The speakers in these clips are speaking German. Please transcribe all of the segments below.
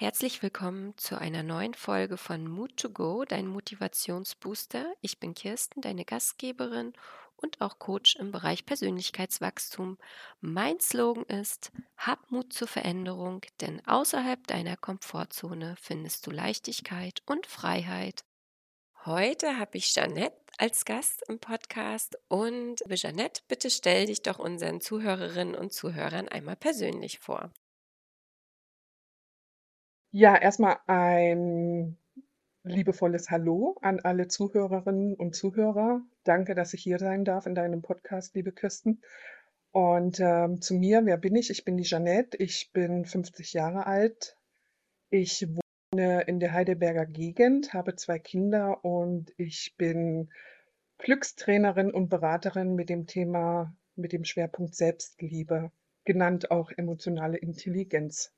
Herzlich willkommen zu einer neuen Folge von Mood to Go, dein Motivationsbooster. Ich bin Kirsten, deine Gastgeberin und auch Coach im Bereich Persönlichkeitswachstum. Mein Slogan ist: Hab Mut zur Veränderung, denn außerhalb deiner Komfortzone findest du Leichtigkeit und Freiheit. Heute habe ich Jeanette als Gast im Podcast und Jeanette, bitte stell dich doch unseren Zuhörerinnen und Zuhörern einmal persönlich vor. Ja, erstmal ein liebevolles Hallo an alle Zuhörerinnen und Zuhörer. Danke, dass ich hier sein darf in deinem Podcast, liebe Kirsten. Und ähm, zu mir, wer bin ich? Ich bin die Jeanette, ich bin 50 Jahre alt. Ich wohne in der Heidelberger Gegend, habe zwei Kinder und ich bin Glückstrainerin und Beraterin mit dem Thema, mit dem Schwerpunkt Selbstliebe, genannt auch emotionale Intelligenz.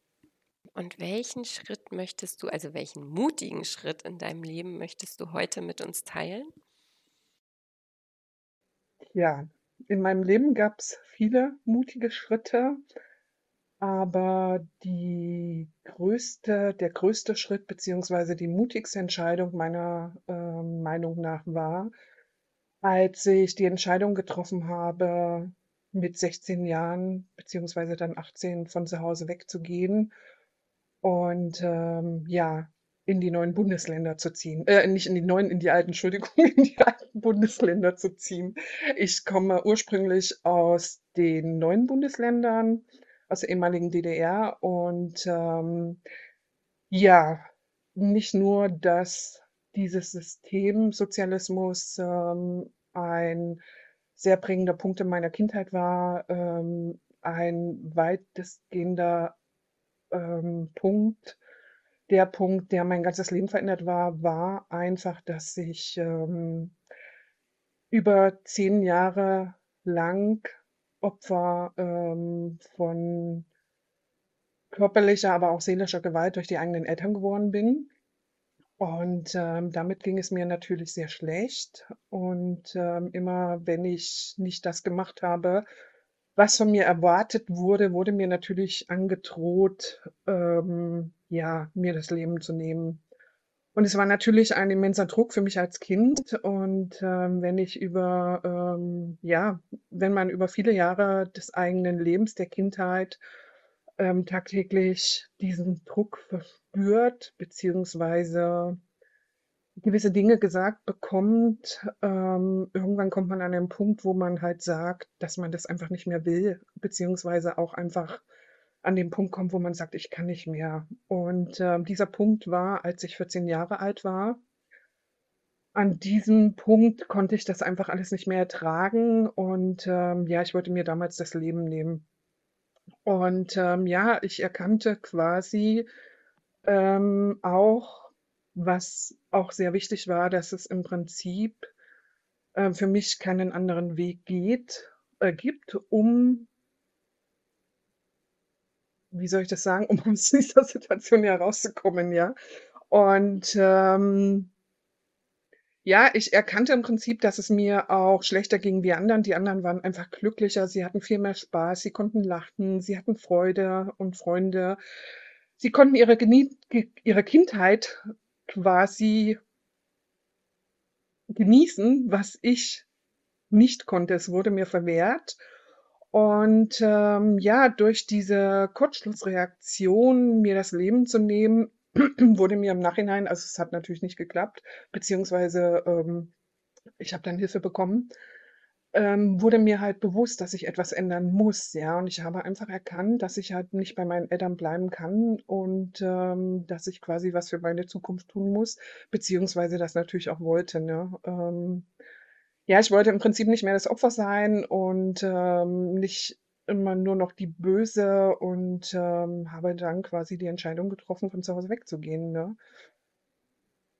Und welchen Schritt möchtest du, also welchen mutigen Schritt in deinem Leben möchtest du heute mit uns teilen? Ja, in meinem Leben gab es viele mutige Schritte, aber die größte, der größte Schritt beziehungsweise die mutigste Entscheidung meiner äh, Meinung nach war, als ich die Entscheidung getroffen habe, mit 16 Jahren beziehungsweise dann 18 von zu Hause wegzugehen und ähm, ja, in die neuen Bundesländer zu ziehen. Äh, nicht in die neuen, in die alten, Entschuldigung, in die alten Bundesländer zu ziehen. Ich komme ursprünglich aus den neuen Bundesländern, aus der ehemaligen DDR und ähm, ja, nicht nur, dass dieses System Sozialismus ähm, ein sehr prägender Punkt in meiner Kindheit war, ähm, ein weitestgehender ähm, Punkt, der Punkt, der mein ganzes Leben verändert war, war einfach, dass ich ähm, über zehn Jahre lang Opfer ähm, von körperlicher, aber auch seelischer Gewalt durch die eigenen Eltern geworden bin. Und ähm, damit ging es mir natürlich sehr schlecht. Und ähm, immer wenn ich nicht das gemacht habe, was von mir erwartet wurde, wurde mir natürlich angedroht, ähm, ja, mir das Leben zu nehmen. Und es war natürlich ein immenser Druck für mich als Kind. Und ähm, wenn ich über, ähm, ja, wenn man über viele Jahre des eigenen Lebens, der Kindheit, ähm, tagtäglich diesen Druck verspürt, beziehungsweise gewisse Dinge gesagt bekommt, ähm, irgendwann kommt man an einen Punkt, wo man halt sagt, dass man das einfach nicht mehr will, beziehungsweise auch einfach an den Punkt kommt, wo man sagt, ich kann nicht mehr. Und äh, dieser Punkt war, als ich 14 Jahre alt war. An diesem Punkt konnte ich das einfach alles nicht mehr ertragen und ähm, ja, ich wollte mir damals das Leben nehmen. Und ähm, ja, ich erkannte quasi ähm, auch, was auch sehr wichtig war, dass es im Prinzip äh, für mich keinen anderen Weg geht, äh, gibt, um, wie soll ich das sagen, um aus dieser Situation herauszukommen, ja. Und ähm, ja, ich erkannte im Prinzip, dass es mir auch schlechter ging wie anderen. Die anderen waren einfach glücklicher, sie hatten viel mehr Spaß, sie konnten lachen, sie hatten Freude und Freunde. Sie konnten ihre, Genie ihre Kindheit quasi genießen, was ich nicht konnte. Es wurde mir verwehrt. Und ähm, ja, durch diese Kurzschlussreaktion, mir das Leben zu nehmen, wurde mir im Nachhinein, also es hat natürlich nicht geklappt, beziehungsweise ähm, ich habe dann Hilfe bekommen, ähm, wurde mir halt bewusst, dass ich etwas ändern muss, ja. Und ich habe einfach erkannt, dass ich halt nicht bei meinen Eltern bleiben kann und ähm, dass ich quasi was für meine Zukunft tun muss, beziehungsweise das natürlich auch wollte, ne? Ähm, ja, ich wollte im Prinzip nicht mehr das Opfer sein und ähm, nicht immer nur noch die Böse und ähm, habe dann quasi die Entscheidung getroffen, von zu Hause wegzugehen, ne?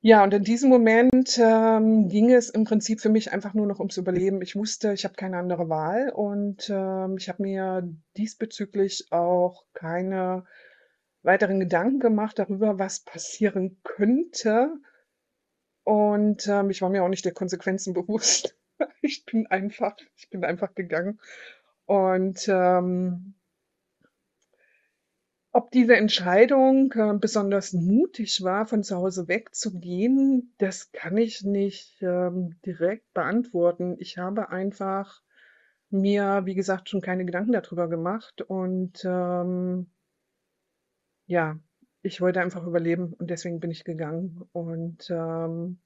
Ja, und in diesem Moment, ähm, ging es im Prinzip für mich einfach nur noch ums Überleben. Ich wusste, ich habe keine andere Wahl und, ähm, ich habe mir diesbezüglich auch keine weiteren Gedanken gemacht darüber, was passieren könnte. Und, ähm, ich war mir auch nicht der Konsequenzen bewusst. Ich bin einfach ich bin einfach gegangen. Und, ähm Ob diese Entscheidung, äh, besonders mutig war, von zu Hause wegzugehen, das kann ich nicht, ähm, direkt beantworten. Ich habe einfach mir, wie gesagt, schon keine Gedanken darüber gemacht und, ähm ja, ich wollte einfach überleben und deswegen bin ich gegangen. Und, ähm,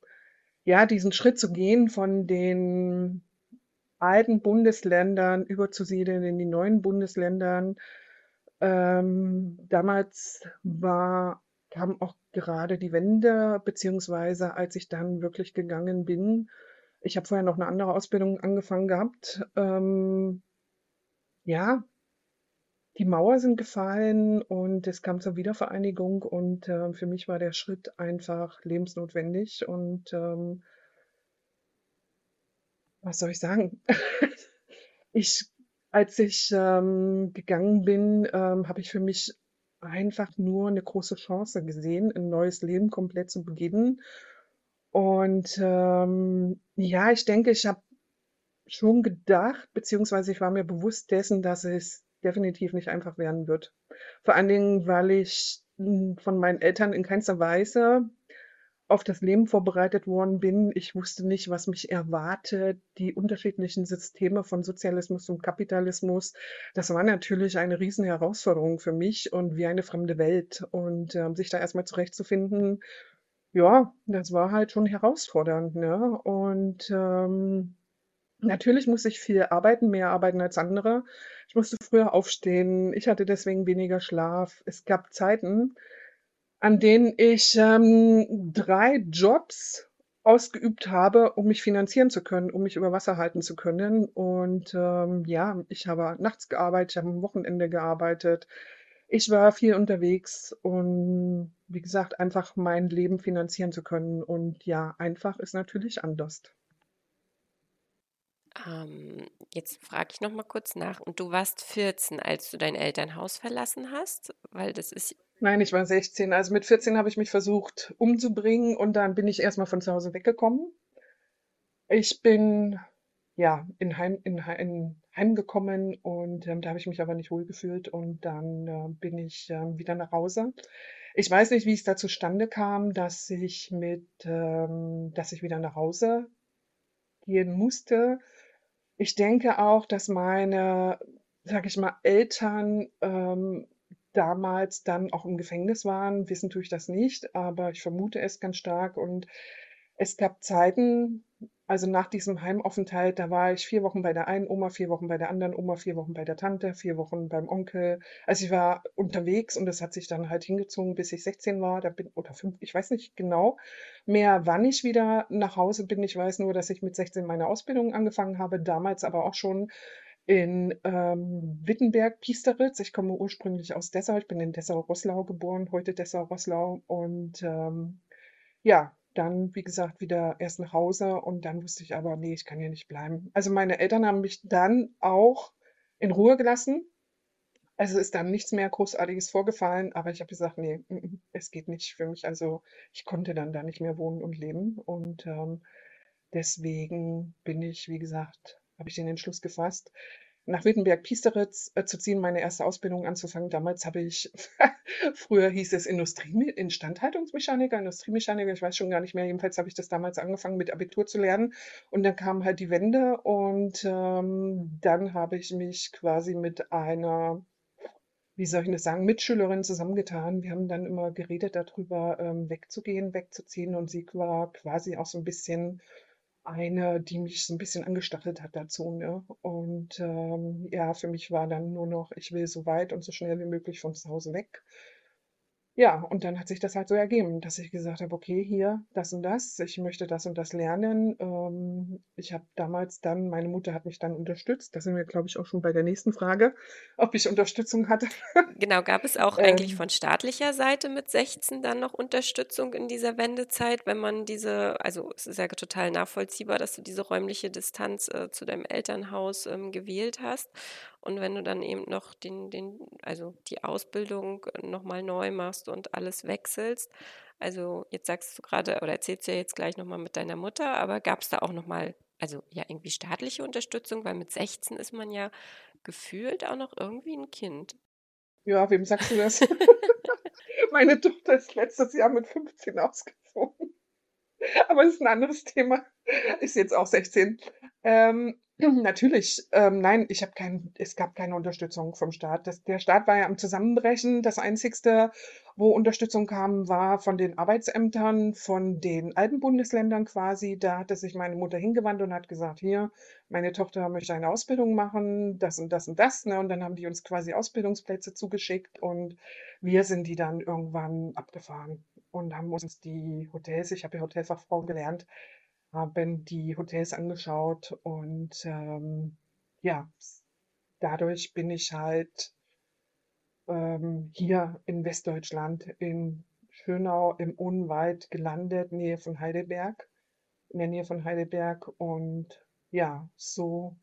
ja, diesen Schritt zu gehen, von den alten Bundesländern überzusiedeln in die neuen Bundesländern, ähm, damals war kam auch gerade die Wende, beziehungsweise als ich dann wirklich gegangen bin ich habe vorher noch eine andere Ausbildung angefangen gehabt, ähm ja, die Mauer sind gefallen und es kam zur Wiedervereinigung und, äh, für mich war der Schritt einfach lebensnotwendig und, ähm was soll ich sagen? Ich als ich, ähm, gegangen bin, ähm, habe ich für mich einfach nur eine große Chance gesehen, ein neues Leben komplett zu beginnen. Und, ähm, ja, ich denke, ich habe schon gedacht, beziehungsweise ich war mir bewusst dessen, dass es definitiv nicht einfach werden wird. Vor allen Dingen, weil ich, hm, von meinen Eltern in keinster Weise auf das Leben vorbereitet worden bin. Ich wusste nicht, was mich erwartet. Die unterschiedlichen Systeme von Sozialismus und Kapitalismus, das war natürlich eine riesen Herausforderung für mich und wie eine fremde Welt. Und, ähm, sich da erst mal zurechtzufinden, ja, das war halt schon herausfordernd, ne? Und, ähm Natürlich musste ich viel arbeiten, mehr arbeiten als andere. Ich musste früher aufstehen. Ich hatte deswegen weniger Schlaf. Es gab Zeiten, an denen ich, ähm, 3 Jobs ausgeübt habe, um mich finanzieren zu können, um mich über Wasser halten zu können. Und, ähm, ja, ich habe nachts gearbeitet, ich habe am Wochenende gearbeitet. Ich war viel unterwegs und wie gesagt, einfach mein Leben finanzieren zu können. Und ja, einfach ist natürlich anders. Ähm, jetzt frage ich noch mal kurz nach. Und du warst 14, als du dein Elternhaus verlassen hast? Weil das ist Nein, ich war 16. Also mit 14 habe ich mich versucht umzubringen und dann bin ich erstmal von zu Hause weggekommen. Ich bin ja in Heim, in, Hei- in Heim gekommen und ähm, da habe ich mich aber nicht wohlgefühlt und dann äh, bin ich ähm, wieder nach Hause. Ich weiß nicht, wie es da zustande kam, dass ich mit, ähm, dass ich wieder nach Hause gehen musste. Ich denke auch, dass meine, sage ich mal, Eltern ähm, damals dann auch im Gefängnis waren. Wissen tue ich das nicht, aber ich vermute es ganz stark. Und es gab Zeiten, also nach diesem Heimaufenthalt, da war ich vier Wochen bei der einen Oma, vier Wochen bei der anderen Oma, vier Wochen bei der Tante, vier Wochen beim Onkel. Also ich war unterwegs und das hat sich dann halt hingezogen, bis ich 16 war, da bin, oder fünf, ich weiß nicht genau mehr, wann ich wieder nach Hause bin. Ich weiß nur, dass ich mit 16 meine Ausbildung angefangen habe, damals aber auch schon in ähm, Wittenberg, Piesteritz. Ich komme ursprünglich aus Dessau. Ich bin in Dessau-Rosslau geboren, heute Dessau-Rosslau. Und ähm, ja, dann, wie gesagt, wieder erst nach Hause und dann wusste ich aber, nee, ich kann hier nicht bleiben. Also meine Eltern haben mich dann auch in Ruhe gelassen. Also ist dann nichts mehr Großartiges vorgefallen, aber ich habe gesagt, nee, mm, mm, es geht nicht für mich. Also ich konnte dann da nicht mehr wohnen und leben. Und ähm, deswegen bin ich, wie gesagt, habe ich den Entschluss gefasst, nach Wittenberg-Piesteritz äh, zu ziehen, meine erste Ausbildung anzufangen. Damals habe ich, früher hieß es Industrie, Instandhaltungsmechaniker, Industriemechaniker, ich weiß schon gar nicht mehr. Jedenfalls habe ich das damals angefangen mit Abitur zu lernen. Und dann kam halt die Wende und ähm, dann habe ich mich quasi mit einer, wie soll ich das sagen, Mitschülerin zusammengetan. Wir haben dann immer geredet darüber, ähm, wegzugehen, wegzuziehen. Und sie war quasi auch so ein bisschen eine, die mich so ein bisschen angestachelt hat dazu, ne? Und, ähm, ja, für mich war dann nur noch: „Ich will so weit und so schnell wie möglich von zu Hause weg.“ Ja, und dann hat sich das halt so ergeben, dass ich gesagt habe: „Okay, hier das und das. Ich möchte das und das lernen.“ Ähm, ich habe damals dann meine Mutter hat mich dann unterstützt. Da sind wir, glaube ich, auch schon bei der nächsten Frage, ob ich Unterstützung hatte. Genau, gab es auch eigentlich Ähm, von staatlicher Seite mit 16 dann noch Unterstützung in dieser Wendezeit, wenn man diese, also es ist ja total nachvollziehbar, dass du diese räumliche Distanz äh, zu deinem Elternhaus ähm, gewählt hast. Und wenn du dann eben noch den, den, also die Ausbildung nochmal neu machst und alles wechselst, also jetzt sagst du gerade oder erzählst du ja jetzt gleich nochmal mit deiner Mutter, aber gab es da auch nochmal, also ja irgendwie staatliche Unterstützung, weil mit 16 ist man ja gefühlt auch noch irgendwie ein Kind. Ja, wem sagst du das? Meine Tochter ist letztes Jahr mit 15 ausgezogen. Aber das ist 'n anderes Thema. Ist jetzt auch 16. Ähm, natürlich, ähm, nein, ich habe kein es gab keine Unterstützung vom Staat. Das der Staat war ja am Zusammenbrechen. Das Einzigste, wo Unterstützung kam, war von den Arbeitsämtern, von den alten Bundesländern quasi. Da hatte sich meine Mutter hingewandt und hat gesagt: „Hier, meine Tochter möchte eine Ausbildung machen, das und das und das“, ne? Und dann haben die uns quasi Ausbildungsplätze zugeschickt und wir sind die dann irgendwann abgefahren und haben uns die Hotels ich habe ja Hotelfachfrau gelernt, haben die Hotels angeschaut und, ähm, ja, dadurch bin ich halt ähm, hier in Westdeutschland in Schönau im Odenwald gelandet, Nähe von Heidelberg in der Nähe von Heidelberg. Und ja, so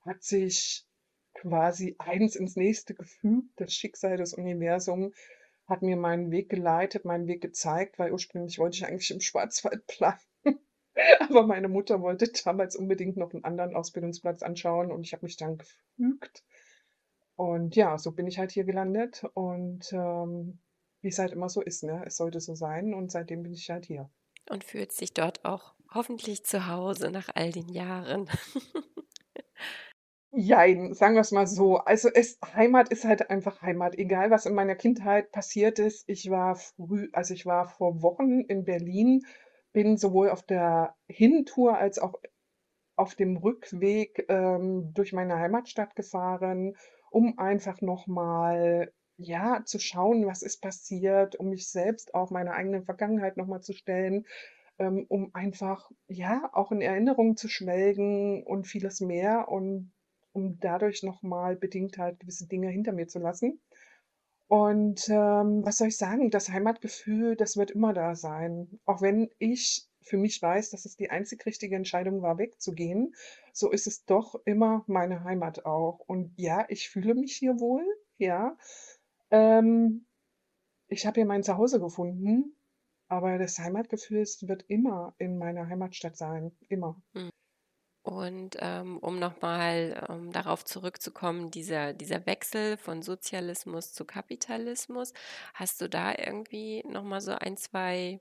hat sich quasi eins ins nächste gefügt. Das Schicksal, das Universum hat mir meinen Weg geleitet, meinen Weg gezeigt, weil ursprünglich wollte ich eigentlich im Schwarzwald bleiben. Aber meine Mutter wollte damals unbedingt noch 'n anderen Ausbildungsplatz anschauen und ich habe mich dann gefügt. Und ja, so bin ich halt hier gelandet und, ähm, wie's halt immer so ist, ne? Es sollte so sein und seitdem bin ich halt hier. Und fühlst dich dort auch hoffentlich zu Hause nach all den Jahren. Jein, sagen wir's mal so. Also, es Heimat ist halt einfach Heimat, egal was in meiner Kindheit passiert ist. Ich war früh also, ich war vor Wochen in Berlin, bin sowohl auf der Hintour als auch auf dem Rückweg, ähm, durch meine Heimatstadt gefahren, um einfach noch mal, ja, zu schauen, was ist passiert, um mich selbst auch meiner eigenen Vergangenheit noch mal zu stellen, ähm, um einfach, ja, auch in Erinnerungen zu schwelgen und vieles mehr und um dadurch noch mal bedingt halt gewisse Dinge hinter mir zu lassen. Und, ähm, was soll ich sagen? Das Heimatgefühl, das wird immer da sein. Auch wenn ich für mich weiß, dass es die einzig richtige Entscheidung war, wegzugehen, so ist es doch immer meine Heimat auch. Und ja, ich fühle mich hier wohl, ja. Ähm, ich habe hier mein Zuhause gefunden, aber das Heimatgefühl, es wird immer in meiner Heimatstadt sein, immer. Mhm. Und, ähm, um noch mal, ähm, darauf zurückzukommen, dieser dieser Wechsel von Sozialismus zu Kapitalismus, hast du da irgendwie noch mal so 1, 2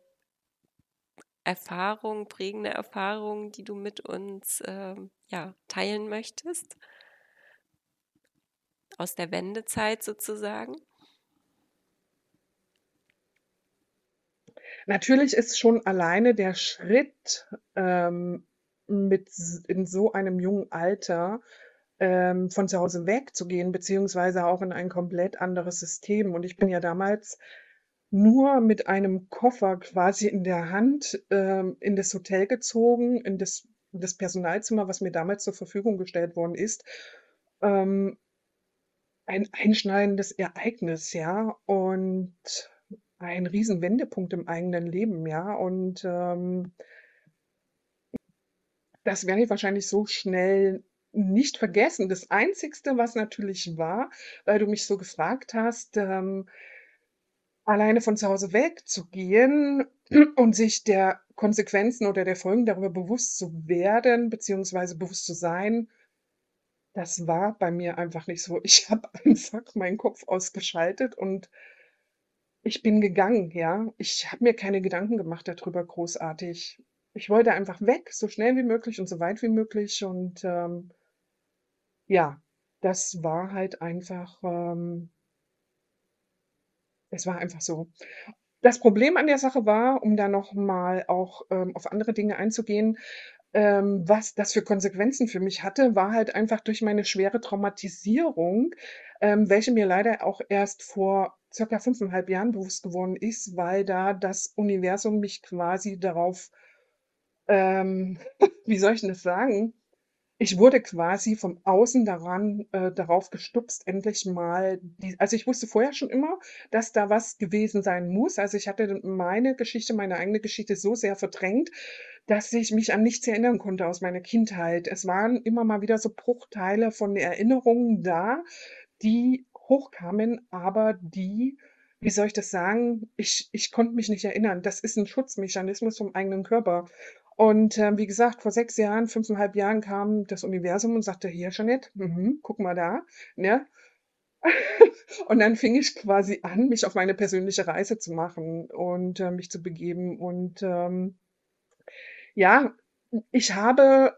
Erfahrungen prägende Erfahrungen, die du mit uns, ähm, ja, teilen möchtest? Aus der Wendezeit sozusagen? Natürlich ist schon alleine der Schritt, ähm, mit in so einem jungen Alter, ähm, von zu Hause wegzugehen, beziehungsweise auch in ein komplett anderes System. Und ich bin ja damals nur mit einem Koffer quasi in der Hand, ähm, in das Hotel gezogen, in das das Personalzimmer, was mir damals zur Verfügung gestellt worden ist. Ähm ein einschneidendes Ereignis, ja, und ein Riesenwendepunkt im eigenen Leben, ja, und, ähm das werde ich wahrscheinlich so schnell nicht vergessen. Das Einzigste, was natürlich war, weil du mich so gefragt hast, ähm alleine von zu Hause wegzugehen und sich der Konsequenzen oder der Folgen darüber bewusst zu werden, beziehungsweise bewusst zu sein das war bei mir einfach nicht so. Ich habe einfach meinen Kopf ausgeschaltet und ich bin gegangen, ja. Ich habe mir keine Gedanken gemacht da drüber großartig. Ich wollte einfach weg, so schnell wie möglich und so weit wie möglich und, ähm ja, das war halt einfach, ähm es war einfach so. Das Problem an der Sache war, um da noch mal auch, ähm, auf andere Dinge einzugehen, ähm, was das für Konsequenzen für mich hatte, war halt einfach durch meine schwere Traumatisierung, ähm, welche mir leider auch erst vor circa 5 1/2 Jahren bewusst geworden ist, weil da das Universum mich quasi darauf ähm, wie soll ich 'n das sagen? Ich wurde quasi vom Außen daran äh, darauf gestupst, endlich mal die also, ich wusste vorher schon immer, dass da was gewesen sein muss. Also, ich hatte meine Geschichte, meine eigene Geschichte so sehr verdrängt, dass ich mich an nichts erinnern konnte aus meiner Kindheit. Es waren immer mal wieder so Bruchteile von Erinnerungen da, die hochkamen, aber die wie soll ich das sagen? Ich ich konnte mich nicht erinnern. Das ist 'n Schutzmechanismus vom eigenen Körper. Und, ähm, wie gesagt, vor 6 Jahren, 5 1/2 Jahren kam das Universum und sagte: „Hier, Jeanette, mhm, guck mal da“, ne? Und dann fing ich quasi an, mich auf meine persönliche Reise zu machen und, äh, mich zu begeben. Und, ähm, ja, ich habe,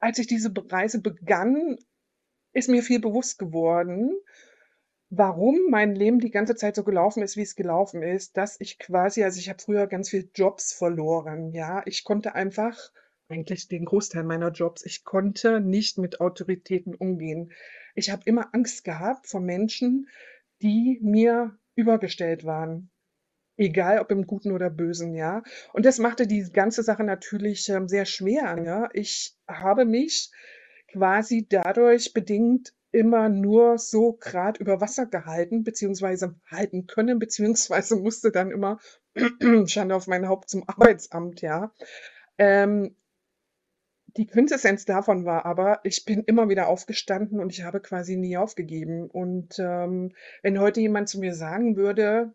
als ich diese Reise begann, ist mir viel bewusst geworden, warum mein Leben die ganze Zeit so gelaufen ist, wie es gelaufen ist, dass ich quasi also, ich habe früher ganz viel Jobs verloren, ja? Ich konnte einfach eigentlich den Großteil meiner Jobs ich konnte nicht mit Autoritäten umgehen. Ich habe immer Angst gehabt vor Menschen, die mir übergestellt waren, egal ob im Guten oder Bösen, ja? Und das machte die ganze Sache natürlich, ähm, sehr schwer, ne? Ich habe mich quasi dadurch bedingt immer nur so grad über Wasser gehalten beziehungsweise halten können, beziehungsweise musste dann immer Schande auf mein Haupt zum Arbeitsamt, ja? Ähm die Quintessenz davon war aber, ich bin immer wieder aufgestanden und ich habe quasi nie aufgegeben. Und, ähm, wenn heute jemand zu mir sagen würde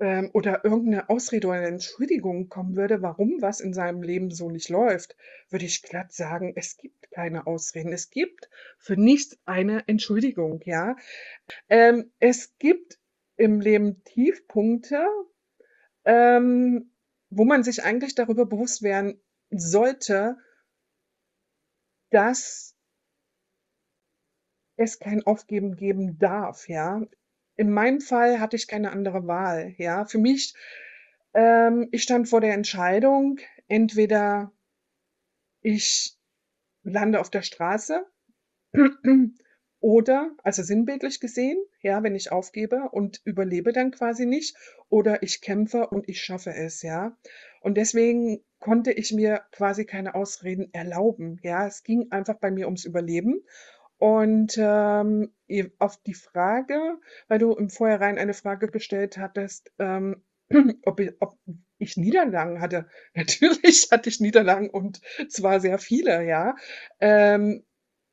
ähm, oder irgend 'ne Ausrede oder Entschuldigung kommen würde, warum was in seinem Leben so nicht läuft, würde ich glatt sagen: „Es gibt keine Ausreden. Es gibt für nichts eine Entschuldigung“, ja? Ähm, es gibt im Leben Tiefpunkte, ähm, wo man sich eigentlich darüber bewusst werden sollte dass es kein Aufgeben geben darf, ja? In meinem Fall hatte ich keine andere Wahl, ja? Für mich ähm, ich stand vor der Entscheidung, entweder ich lande auf der Straße oder also sinnbildlich gesehen, ja, wenn ich aufgebe und überlebe dann quasi nicht, oder ich kämpfe und ich schaffe es, ja? Und deswegen konnte ich mir quasi keine Ausreden erlauben, ja? Es ging einfach bei mir ums Überleben. Und, ähm, auf die Frage weil du im Vorhinein eine Frage gestellt hattest, ähm, ob i ob ich Niederlagen hatte. Natürlich hatte ich Niederlagen und zwar sehr viele, ja? Ähm,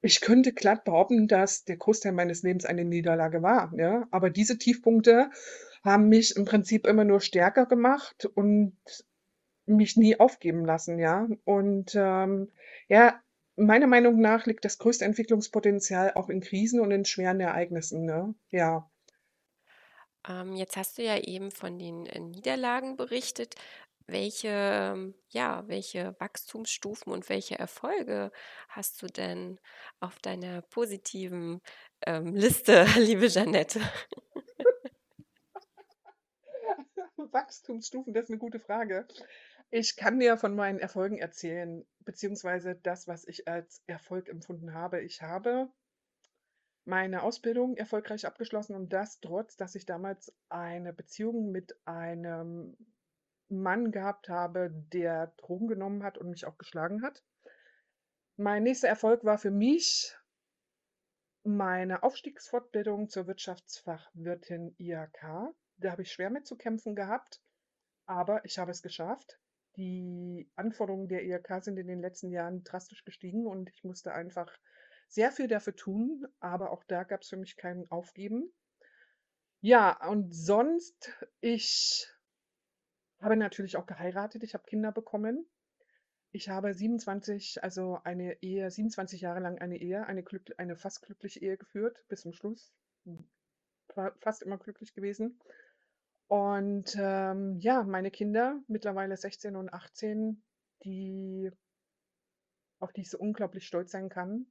ich könnte glatt behaupten, dass der Großteil meines Lebens eine Niederlage war, ja? Aber diese Tiefpunkte haben mich im Prinzip immer nur stärker gemacht und mich nie aufgeben lassen, ja? Und, ähm, ja, meiner Meinung nach liegt das größte Entwicklungspotenzial auch in Krisen und in schweren Ereignissen, ne? Ja. Ähm, jetzt hast du ja eben von den, äh, Niederlagen berichtet. Welche ähm, ja, welche Wachstumsstufen und welche Erfolge hast du denn auf deiner positiven, ähm, Liste, liebe Jeanette? Wachstumsstufen, das ist 'ne gute Frage. Ich kann dir von meinen Erfolgen erzählen, beziehungsweise das, was ich als Erfolg empfunden habe. Ich habe meine Ausbildung erfolgreich abgeschlossen und das trotz, dass ich damals eine Beziehung mit einem Mann gehabt habe, der Drogen genommen hat und mich auch geschlagen hat. Mein nächster Erfolg war für mich meine Aufstiegsfortbildung zur Wirtschaftsfachwirtin IHK. Da habe ich schwer mit zu kämpfen gehabt, aber ich habe es geschafft. Die Anforderungen der IHK sind in den letzten Jahren drastisch gestiegen und ich musste einfach sehr viel dafür tun, aber auch da gab's für mich kein Aufgeben. Ja, und sonst ich habe natürlich auch geheiratet, ich habe Kinder bekommen. Ich habe 27 also eine Ehe 27 Jahre lang eine Ehe, eine glück eine fast glückliche Ehe geführt bis zum Schluss. War fast immer glücklich gewesen. Und, ähm, ja, meine Kinder, mittlerweile 16 und 18, die auf die ich so unglaublich stolz sein kann,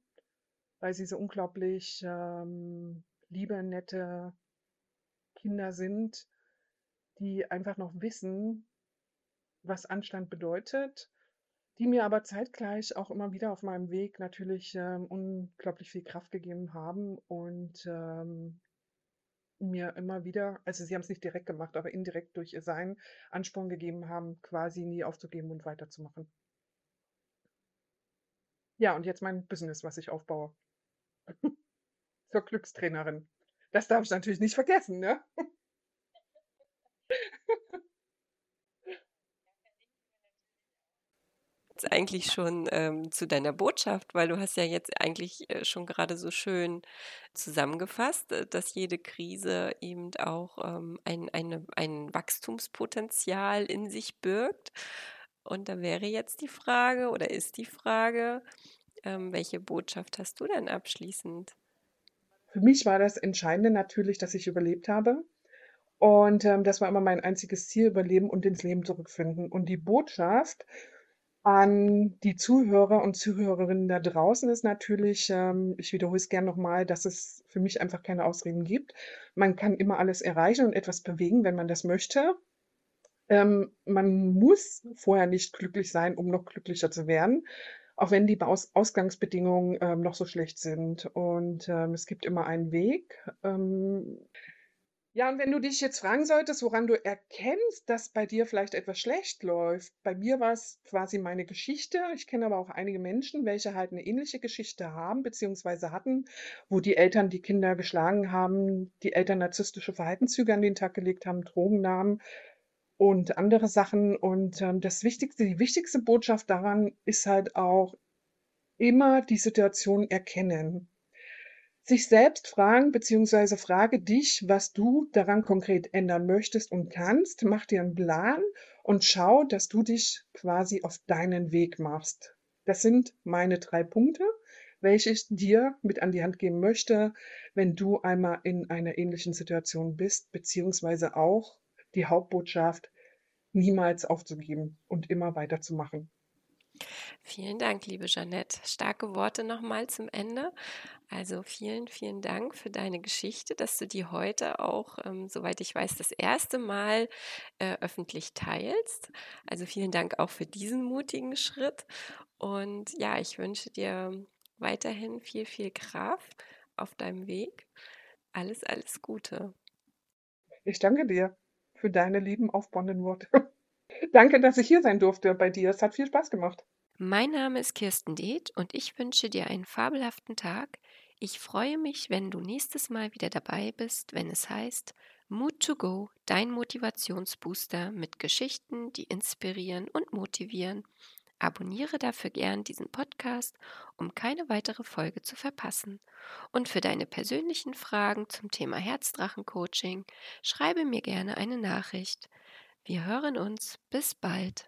weil sie so unglaublich, ähm, liebe, nette Kinder sind, die einfach noch wissen, was Anstand bedeutet, die mir aber zeitgleich auch immer wieder auf meinem Weg natürlich, ähm, unglaublich viel Kraft gegeben haben und, ähm, mir immer wieder also, sie haben's nicht direkt gemacht, aber indirekt durch ihr Sein Ansporn gegeben haben, quasi nie aufzugeben und weiterzumachen. Ja, und jetzt mein Business, was ich aufbaue. Zur Glückstrainerin. Das darf ich natürlich nicht vergessen, ne? Jetzt eigentlich schon, ähm, zu deiner Botschaft, weil du hast ja jetzt eigentlich, äh, schon grade so schön zusammengefasst, äh, dass jede Krise eben auch, ähm, ein eine ein Wachstumspotenzial in sich birgt. Und da wäre jetzt die Frage oder ist die Frage, ähm, welche Botschaft hast du denn abschließend? Für mich war das Entscheidende natürlich, dass ich überlebt habe. Und, ähm, das war immer mein einziges Ziel, überleben und ins Leben zurückfinden. Und die Botschaft an die Zuhörer und Zuhörerinnen da draußen ist natürlich, ähm, ich wiederhole es gern noch mal, dass es für mich einfach keine Ausreden gibt. Man kann immer alles erreichen und etwas bewegen, wenn man das möchte. Ähm, man muss vorher nicht glücklich sein, um noch glücklicher zu werden, auch wenn die Aus Ausgangsbedingungen, ähm, noch so schlecht sind. Und, ähm, es gibt immer einen Weg. Ja, und wenn du dich jetzt fragen solltest, woran du erkennst, dass bei dir vielleicht etwas schlecht läuft. Bei mir war es quasi meine Geschichte. Ich kenne aber auch einige Menschen, welche halt eine ähnliche Geschichte haben beziehungsweise hatten, wo die Eltern die Kinder geschlagen haben, die Eltern narzisstische Verhaltenszüge an den Tag gelegt haben, Drogen nahmen und andere Sachen. Und, ähm, das Wichtigste die wichtigste Botschaft daran ist halt auch immer die Situation erkennen sich selbst fragen beziehungsweise frage dich, was du daran konkret ändern möchtest und kannst. Mach dir einen Plan und schau, dass du dich quasi auf deinen Weg machst. Das sind meine drei Punkte, welche ich dir mit an die Hand geben möchte, wenn du einmal in einer ähnlichen Situation bist, beziehungsweise auch die Hauptbotschaft, niemals aufzugeben und immer weiterzumachen. Vielen Dank, liebe Jeanette. Starke Worte nochmal zum Ende. Also vielen, vielen Dank für deine Geschichte, dass du die heute auch, ähm, soweit ich weiß, das erste Mal äh, öffentlich teilst. Also vielen Dank auch für diesen mutigen Schritt. Und ja, ich wünsche dir weiterhin viel, viel Kraft auf deinem Weg. Alles, alles Gute. Ich danke dir für deine lieben, aufbauenden Worte. danke, dass ich hier sein durfte bei dir. Es hat viel Spaß gemacht. Mein Name ist Kirsten Deeth und ich wünsche dir einen fabelhaften Tag. Ich freue mich, wenn du nächstes Mal wieder dabei bist, wenn es heißt Mood to Go, dein Motivationsbooster mit Geschichten, die inspirieren und motivieren. Abonniere dafür gern diesen Podcast, um keine weitere Folge zu verpassen. Und für deine persönlichen Fragen zum Thema Herzdrachen-Coaching schreibe mir gerne eine Nachricht. Wir hören uns. Bis bald.